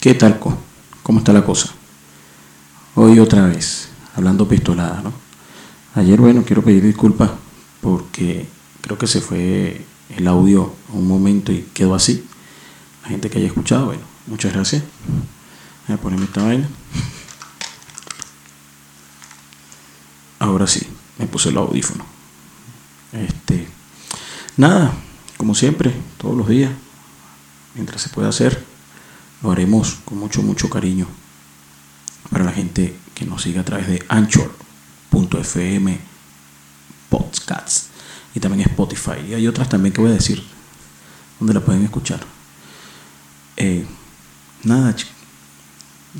¿Qué tal? ¿Cómo está la cosa? Hoy otra vez, hablando pistolada, ¿no? Ayer, bueno, quiero pedir disculpas porque creo que se fue el audio un momento y quedó así. La gente que haya escuchado, bueno, muchas gracias. Voy a ponerme esta vaina. Ahora sí, me puse el audífono. Este, nada, como siempre, todos los días, mientras se pueda hacer, lo haremos con mucho, mucho cariño para la gente que nos sigue a través de Anchor.fm Podcasts y también Spotify. Y hay otras también que voy a decir donde la pueden escuchar. Eh, nada.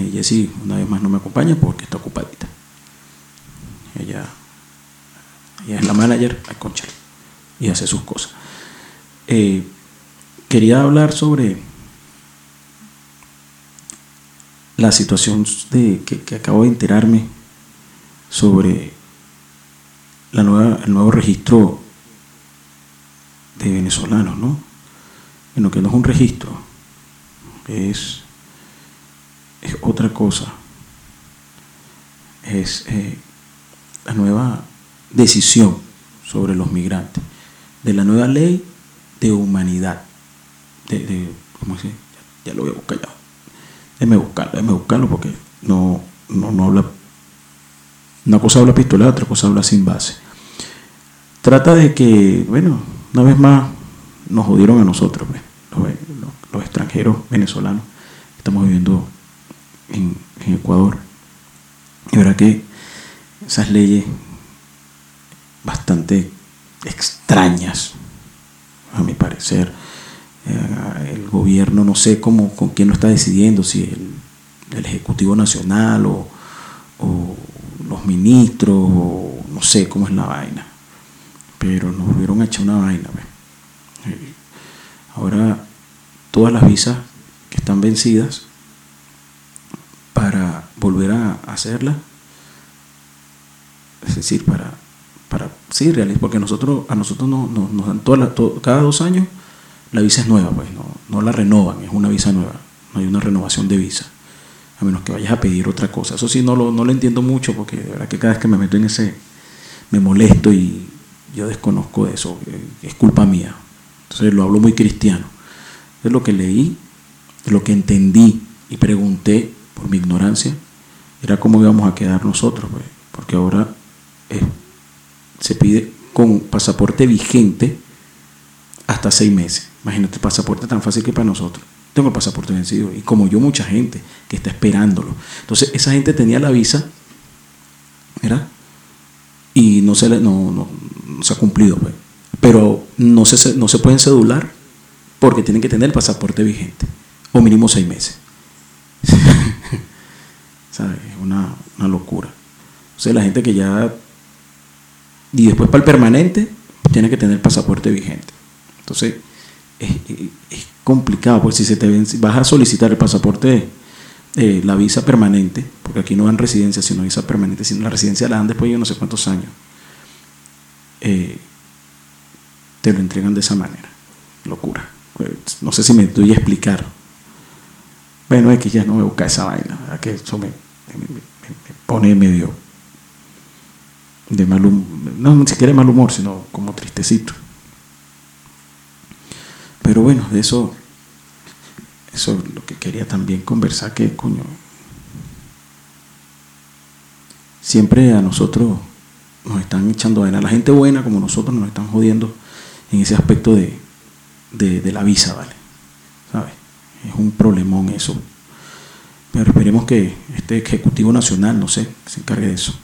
Eh, Jessie una vez más no me acompaña porque está ocupadita. Ella, ella es la manager, a concha, y hace sus cosas. Eh, quería hablar sobre la situación de, que, acabo de enterarme sobre la nueva, el nuevo registro de venezolanos, ¿no? lo que no es un registro, es, es otra cosa. Es eh, la nueva decisión sobre los migrantes, de la nueva ley de humanidad. De, ¿Cómo se Ya, lo voy a buscar ya. Déjeme buscarlo, déjeme buscarlo porque no, no, habla. Una cosa habla pistola, otra cosa habla sin base. Trata de que, bueno, una vez más nos jodieron a nosotros, pues, los, extranjeros venezolanos estamos viviendo en, Ecuador. Y verá que esas leyes bastante extrañas, a mi parecer. Eh, el gobierno, no sé cómo, con quién lo está decidiendo, si el, Ejecutivo Nacional o, los ministros, o no sé cómo es la vaina. Pero nos volvieron a echar una vaina. Eh, ahora, todas las visas que están vencidas, para volver a hacerlas, es decir, para para sí, porque nosotros, a nosotros nos, nos, dan todas cada dos años la visa es nueva, pues no, no la renovan, es una visa nueva, no hay una renovación de visa, a menos que vayas a pedir otra cosa. Eso sí, no lo, no lo entiendo mucho, porque de verdad que cada vez que me meto en ese, me molesto y yo desconozco de eso, es culpa mía. Entonces lo hablo muy cristiano. Es lo que leí, lo que entendí y pregunté por mi ignorancia, era cómo íbamos a quedar nosotros, pues, porque ahora es se pide con pasaporte vigente hasta seis meses. Imagínate, el pasaporte tan fácil que para nosotros. Tengo el pasaporte vencido y como yo mucha gente que está esperándolo. Entonces esa gente tenía la visa, ¿verdad? Y no se, no, se ha cumplido, pues. Pero no se, no se pueden cedular porque tienen que tener el pasaporte vigente o mínimo seis meses. ¿Sabes? Es una, una locura. O sea, la gente que ya y después para el permanente, tiene que tener pasaporte vigente. Entonces, es, complicado, porque si se te vas a solicitar el pasaporte, eh, la visa permanente, porque aquí no dan residencia, sino visa permanente, sino la residencia la dan después de no sé cuántos años, eh, te lo entregan de esa manera. Locura. Pues, no sé si me doy a explicar. Bueno, es que ya no me busca esa vaina, que eso me pone medio de mal humor, no ni siquiera de mal humor, sino como tristecito. Pero bueno, de eso, eso es lo que quería también conversar, que coño, siempre a nosotros nos están echando vaina. La gente buena como nosotros nos están jodiendo en ese aspecto de, de, la visa, ¿vale? ¿Sabes? Es un problemón eso. Pero esperemos que este Ejecutivo Nacional, no sé, se encargue de eso.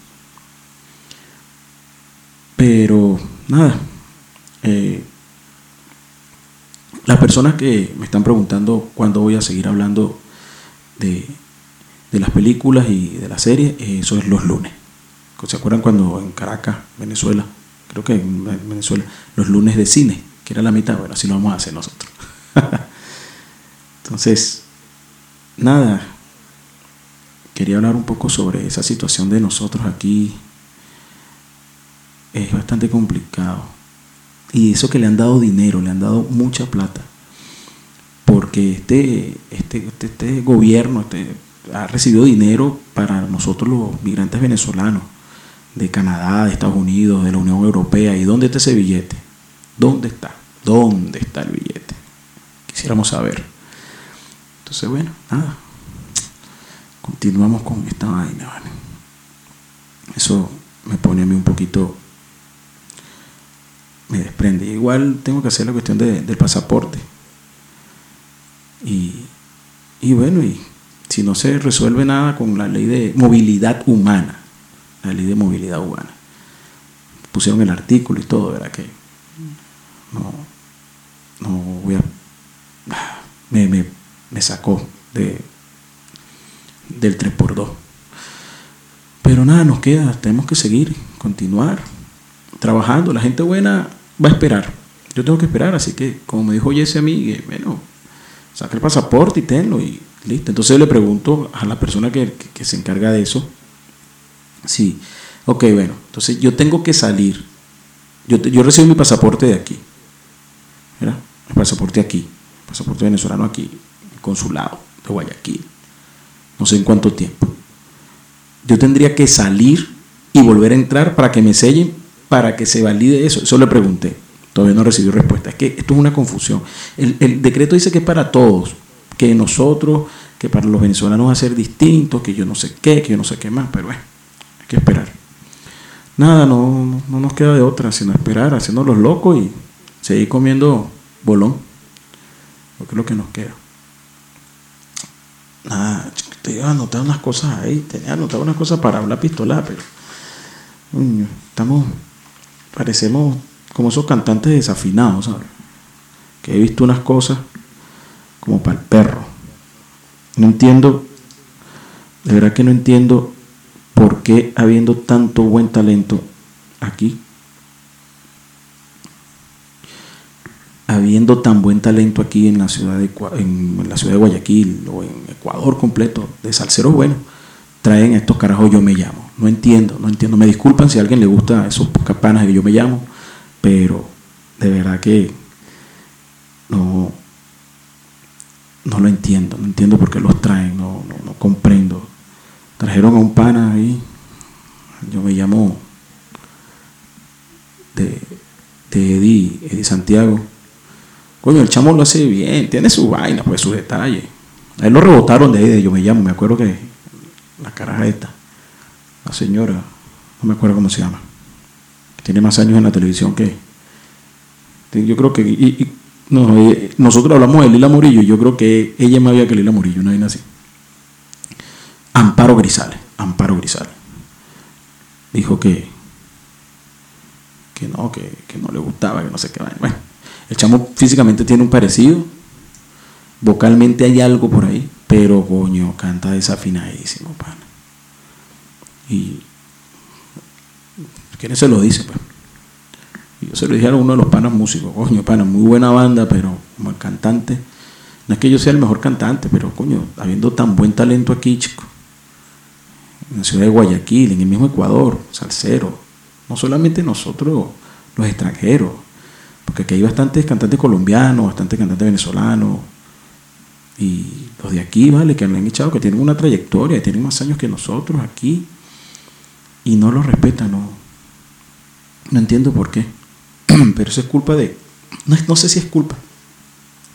Pero nada, eh, las personas que me están preguntando cuándo voy a seguir hablando de, las películas y de las series, eh, eso es los lunes. ¿Se acuerdan cuando en Caracas, Venezuela, creo que en Venezuela, los lunes de cine, que era la mitad? Bueno, así lo vamos a hacer nosotros. Entonces, nada, quería hablar un poco sobre esa situación de nosotros aquí es bastante complicado. Y eso que le han dado dinero, le han dado mucha plata. porque este, este, este, este gobierno este, ha recibido dinero para nosotros los migrantes venezolanos de Canadá, de Estados Unidos, de la Unión Europea. ¿Y dónde está ese billete? ¿Dónde está? ¿Dónde está el billete? Quisiéramos saber. Entonces, bueno, nada. Continuamos con esta vaina, ¿vale? Eso me pone a mí un poquito, me desprende. Igual tengo que hacer la cuestión del pasaporte. Y, y bueno, y si no se resuelve nada con la ley de movilidad humana, la ley de movilidad humana, pusieron el artículo y todo, ¿verdad? Que no, no voy a... Me, me, me sacó de, del 3x2. Pero nada, nos queda, tenemos que seguir, continuar trabajando. La gente buena va a esperar. Yo tengo que esperar, así que como me dijo Jesse a mí, bueno, saca el pasaporte y tenlo y listo. Entonces le pregunto a la persona que, se encarga de eso, sí, ok, bueno, entonces yo tengo que salir. Yo, yo recibo mi pasaporte de aquí, ¿verdad? El pasaporte aquí, el pasaporte venezolano aquí, el consulado de Guayaquil, no sé en cuánto tiempo. Yo tendría que salir y volver a entrar para que me sellen, para que se valide eso. Eso le pregunté. Todavía no recibí respuesta. Es que esto es una confusión. El, decreto dice que es para todos, que nosotros, que para los venezolanos va a ser distinto, que yo no sé qué, que yo no sé qué más, pero bueno, hay que esperar. Nada, no, no, nos queda de otra, sino esperar, haciendo los locos y seguir comiendo bolón, porque es lo que nos queda. Nada, te iba a anotar unas cosas ahí, tenía anotado unas cosas para hablar pistola, pero estamos, parecemos como esos cantantes desafinados, ¿sabes? Que he visto unas cosas como para el perro. No entiendo, de verdad que no entiendo por qué habiendo tanto buen talento aquí, habiendo tan buen talento aquí en la ciudad de, en la ciudad de Guayaquil o en Ecuador completo, de salseros buenos, traen estos carajos yo me llamo. No entiendo, no entiendo. Me disculpan si a alguien le gusta esos campanas de yo me llamo pero de verdad que no, no lo entiendo, no entiendo por qué los traen, no, no, comprendo. Trajeron a un pana ahí, yo me llamo de, de Eddie, Eddie Santiago. Coño, el chamo lo hace bien, tiene su vaina, pues su detalle. A él lo rebotaron de ahí, de yo me llamo, me acuerdo que la caraja esta, la señora, no me acuerdo cómo se llama tiene más años en la televisión que... Yo creo que... nosotros hablamos de Lila Murillo y yo creo que ella es más vieja que Lila Murillo, no hay así. Amparo Grisales, Amparo Grisales. Dijo que, que no, que, no le gustaba, que no sé qué. Bueno, el chamo físicamente tiene un parecido, vocalmente hay algo por ahí, pero coño, canta desafinadísimo, pana. Y ¿Quién se lo dice? Pues? Y yo se lo dije a uno de los panas músicos, coño, pana, muy buena banda, pero como cantante, no es que yo sea el mejor cantante, pero coño, habiendo tan buen talento aquí, chico, en la ciudad de Guayaquil, en el mismo Ecuador, salsero, no solamente nosotros, los extranjeros, porque aquí hay bastantes cantantes colombianos, bastantes cantantes venezolanos, y los de aquí, ¿vale? Que han echado, que tienen una trayectoria, tienen más años que nosotros aquí, y no los respetan, no, no entiendo por qué. Pero eso es culpa de... No, sé si es culpa.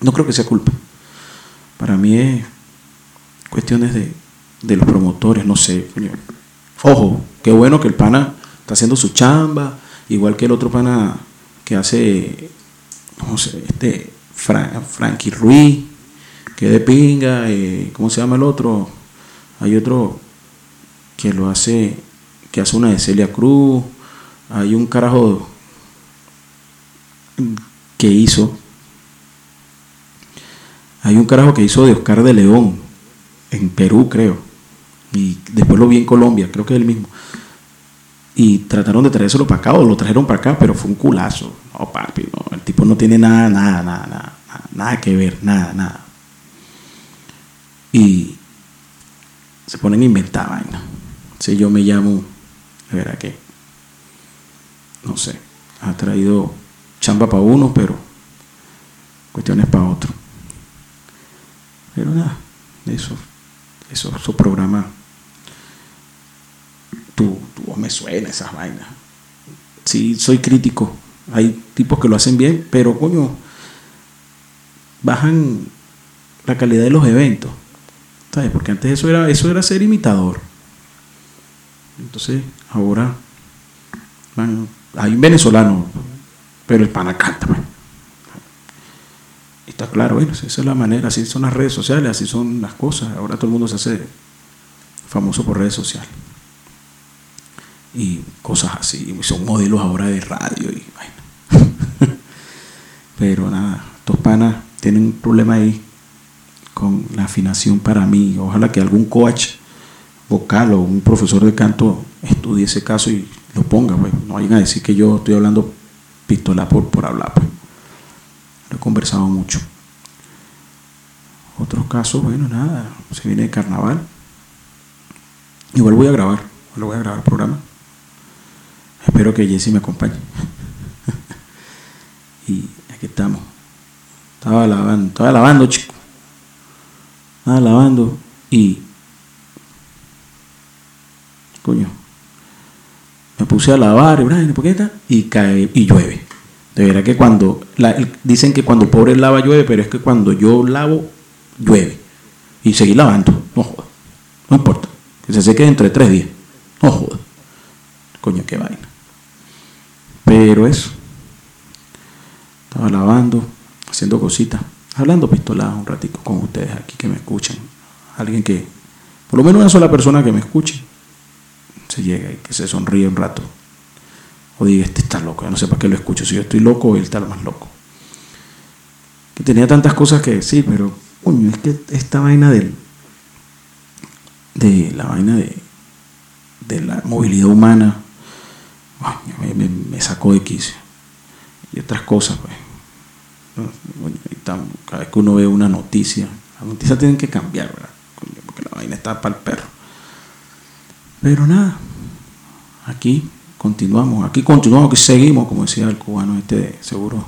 No creo que sea culpa. Para mí es cuestiones de, de los promotores, no sé. Ojo, qué bueno que el pana está haciendo su chamba, igual que el otro pana que hace, no sé, este, Frankie Ruiz, que de pinga, eh, ¿cómo se llama el otro? Hay otro que lo hace, que hace una de Celia Cruz, hay un carajo que hizo. Hay un carajo que hizo de Oscar de León en Perú, creo. Y después lo vi en Colombia, creo que es el mismo. Y trataron de traérselo para acá, o lo trajeron para acá, pero fue un culazo. No, papi, el tipo no tiene nada, nada, nada, nada, nada que ver, nada, nada. Y se ponen a inventar vaina. Si yo me llamo, de verdad que no sé, ha traído chamba para uno, pero cuestiones para otro. Pero nada, eso, eso, esos programas, tú, tú me suena esas vainas. Sí, soy crítico. Hay tipos que lo hacen bien, pero coño, bajan la calidad de los eventos. ¿Sabes? Porque antes eso era, eso era ser imitador. Entonces, ahora hay un venezolano, pero el pana canta. Está claro, bueno, esa es la manera, así son las redes sociales, así son las cosas. Ahora todo el mundo se hace famoso por redes sociales. Y cosas así, son modelos ahora de radio y bueno. Pero nada, estos panas tienen un problema ahí con la afinación para mí. Ojalá que algún coach vocal o un profesor de canto estudie ese caso y lo ponga. Pues. No vayan a decir que yo estoy hablando pistola por, por hablar. Pues. Lo he conversado mucho. Otros casos, bueno, nada, se viene de carnaval. Igual voy a grabar, lo voy a grabar el programa. Espero que Jesse me acompañe. y aquí estamos. Estaba lavando, estaba lavando, chico. Estaba lavando y. Coño. Me puse a lavar, y cae y llueve. De verdad que cuando. dicen que cuando pobre lava llueve, pero es que cuando yo lavo, llueve. Y seguí lavando. No joda. No importa. Que se seque dentro de tres días. No joda. Coño, qué vaina. Pero eso. Estaba lavando, haciendo cositas, hablando pistoladas un ratito con ustedes aquí que me escuchan. Alguien que, por lo menos una sola persona que me escuche, se llega y que se sonríe un rato. O diga, este está loco, ya no sé para qué lo escucho. Si yo estoy loco, él está más loco. Que tenía tantas cosas que decir, pero, coño, es que esta vaina del, de la vaina de, de la movilidad humana, me, sacó de quicio. Y otras cosas, pues. Cada vez que uno ve una noticia, las noticias tienen que cambiar, ¿verdad? Porque la vaina está para el perro. Pero nada, aquí continuamos, aquí continuamos, aquí seguimos, como decía el cubano este seguro.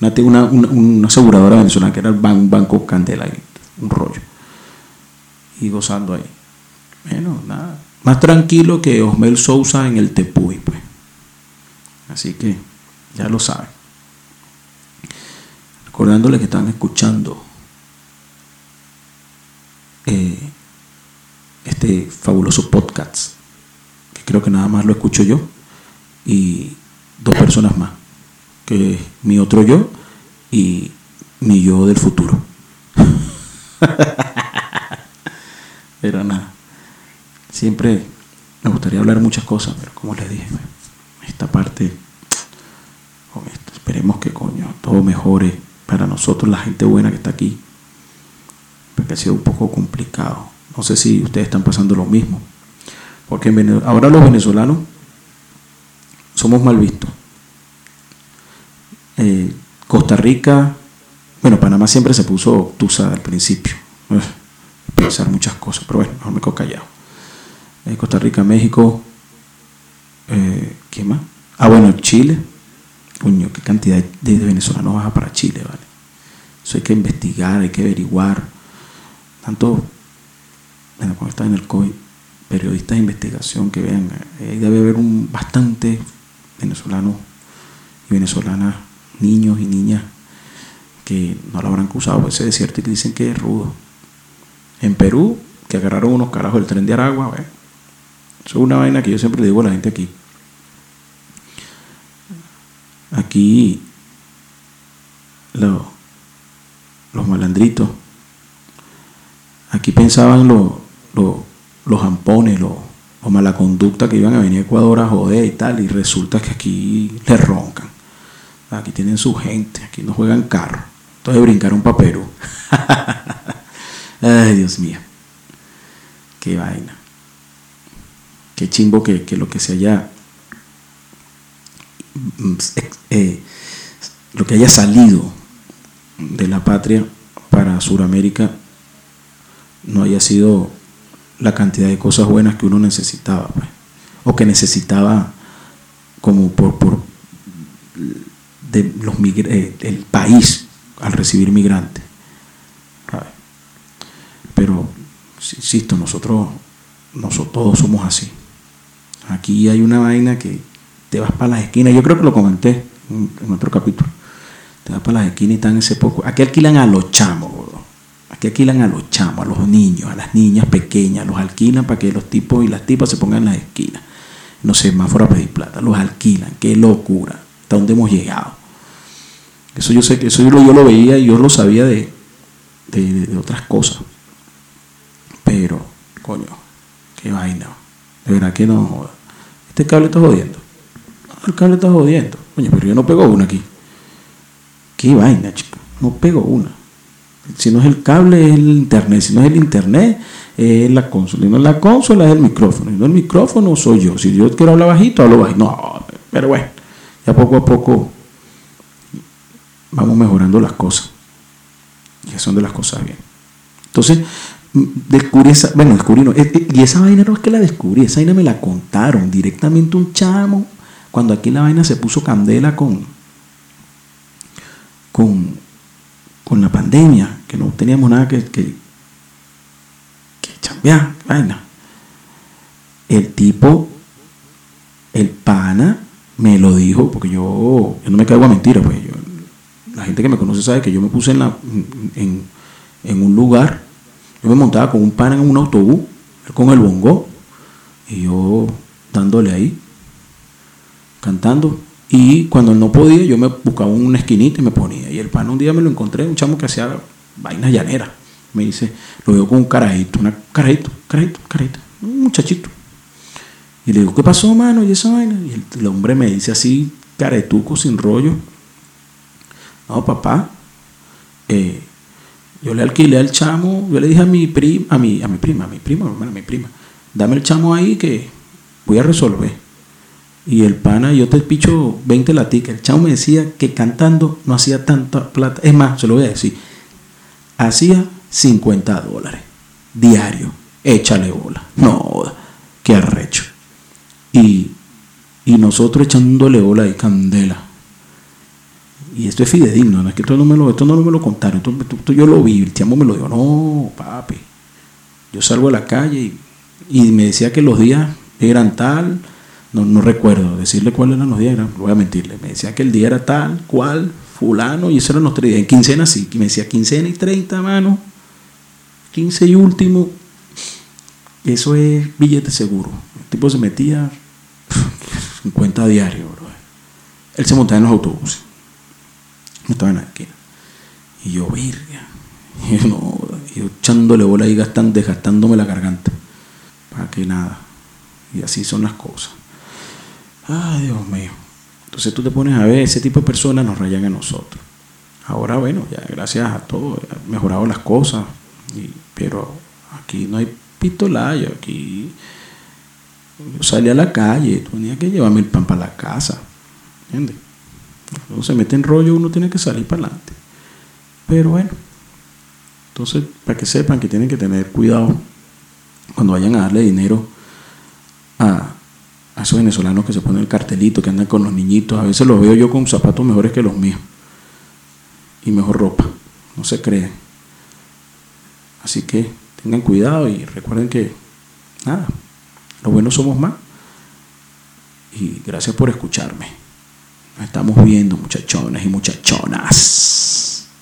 Una, una, aseguradora venezolana que era el Banco Candela, un rollo. Y gozando ahí. Bueno, nada. Más tranquilo que Osmel Sousa en el Tepuy, pues. Así que ya lo saben. Recordándole que están escuchando eh, este fabuloso podcast, creo que nada más lo escucho yo y dos personas más, que es mi otro yo y mi yo del futuro. Pero nada, siempre me gustaría hablar muchas cosas, pero como les dije, esta parte, esperemos que coño, todo mejore para nosotros, la gente buena que está aquí, porque ha sido un poco complicado. No sé si ustedes están pasando lo mismo, porque ahora los venezolanos somos mal vistos. Eh, Costa Rica, bueno, Panamá siempre se puso tusa al principio, pensar muchas cosas, pero bueno, mejor me quedo callado. Eh, Costa Rica, México, eh, ¿qué más? Ah, bueno, Chile. Coño, qué cantidad de venezolanos baja para Chile, ¿vale? Eso hay que investigar, hay que averiguar. Tanto, bueno, cuando está en el COVID, periodistas de investigación que vean, eh, debe haber un bastante venezolanos y venezolanas, niños y niñas que no lo habrán cruzado por ese desierto y que dicen que es rudo. En Perú, que agarraron unos carajos del tren de Aragua, eso es una vaina que yo siempre digo a la gente aquí. Aquí los malandritos, aquí pensaban los ampones, los, mala conducta que iban a venir a Ecuador a joder y tal, y resulta que aquí les roncan. Aquí tienen su gente, aquí no juegan carro. Entonces brincaron para Perú. Ay, Dios mío. Qué vaina. Qué chimbo que, que lo que se haya Mm, eh, lo que haya salido de la patria para Sudamérica no haya sido la cantidad de cosas buenas que uno necesitaba, pues, o que necesitaba como por, por de los eh, el país al recibir migrantes. insisto, nosotros, nosotros todos somos así. Aquí hay una vaina que te vas para las esquinas, yo creo que lo comenté en, otro capítulo. Te vas para las esquinas y están ese poco. Aquí alquilan a los chamos, Aquí alquilan a los chamos, a los niños, a las niñas pequeñas, los alquilan para que los tipos y las tipas se pongan en las esquinas. No sé, más fuera pedir plata, los alquilan, qué locura, hasta dónde hemos llegado. Eso yo sé que eso yo lo, veía y yo lo sabía de, otras cosas. Pero, coño, qué vaina. De verdad que no. Este cable está jodiendo. El cable está jodiendo. Coño, pero yo no pego una aquí. Qué vaina, chico. No pego una. Si no es el cable, es el internet. Si no es el internet, es la consola. Si no es la consola, es el micrófono. Si no es el micrófono, soy yo. Si yo quiero hablar bajito, hablo bajito. No, pero bueno, ya poco a poco vamos mejorando las cosas. Y son de las cosas bien. Entonces, descubrí esa, bueno, descubrí, no, y esa vaina no es que la descubrí, esa vaina me la contaron directamente un chamo, cuando aquí la vaina se puso candela con, con, con la pandemia, que no teníamos nada que, que, chambear, vaina. El tipo, el pana, me lo dijo, porque yo, no me caigo a mentira, pues yo la gente que me conoce sabe que yo me puse en, la, en, un lugar, yo me montaba con un pan en un autobús, con el bongo, y yo dándole ahí, cantando. Y cuando él no podía, yo me buscaba una esquinita y me ponía. Y el pan un día me lo encontré, un chamo que hacía vainas llaneras. Me dice, lo veo con un carajito, una carajito, carajito, carajito, un muchachito. Y le digo, ¿qué pasó, mano? Y esa vaina. Y el, hombre me dice así, caretuco, sin rollo, no, papá, eh, yo le alquilé al chamo, yo le dije a mi prima, a mi, a mi prima, a mi prima, a mi prima, dame el chamo ahí que voy a resolver. Y el pana, yo te picho 20 laticas. El chamo me decía que cantando no hacía tanta plata. Es más, se lo voy a decir. Hacía 50 dólares diario. Échale bola. No, qué arrecho. Y, y nosotros echándole bola y candela y esto es fidedigno, no es que esto no me lo, esto no me lo contaron, yo lo vi, el tiempo me lo dijo, no, papi, yo salgo a la calle y, me decía que los días eran tal, no, no recuerdo decirle cuáles eran los días, voy a mentirle, me decía que el día era tal, cual, fulano, y eso eran los tres días, en quincena sí, me decía quincena y 30, mano, 15 y último, eso es billete seguro, el tipo se metía 50 diarios, bro. él se montaba en los autobuses estaba en la esquina. Y yo, virga. Y yo, no, yo echándole bola y gastando, desgastándome la garganta. Para que nada. Y así son las cosas. Ay, Dios mío. Entonces tú te pones a ver, ese tipo de personas nos rayan a nosotros. Ahora, bueno, ya gracias a todo, mejorado las cosas. pero aquí no hay pistolayo, aquí yo salí a la calle, tenía que llevarme el pan para la casa. ¿Entiendes? Uno se mete en rollo, uno tiene que salir para adelante. Pero bueno, entonces, para que sepan que tienen que tener cuidado cuando vayan a darle dinero a, a esos venezolanos que se ponen el cartelito, que andan con los niñitos. A veces los veo yo con zapatos mejores que los míos y mejor ropa. No se creen. Así que tengan cuidado y recuerden que, nada, lo bueno somos más. Y gracias por escucharme estamos viendo, muchachones y muchachonas.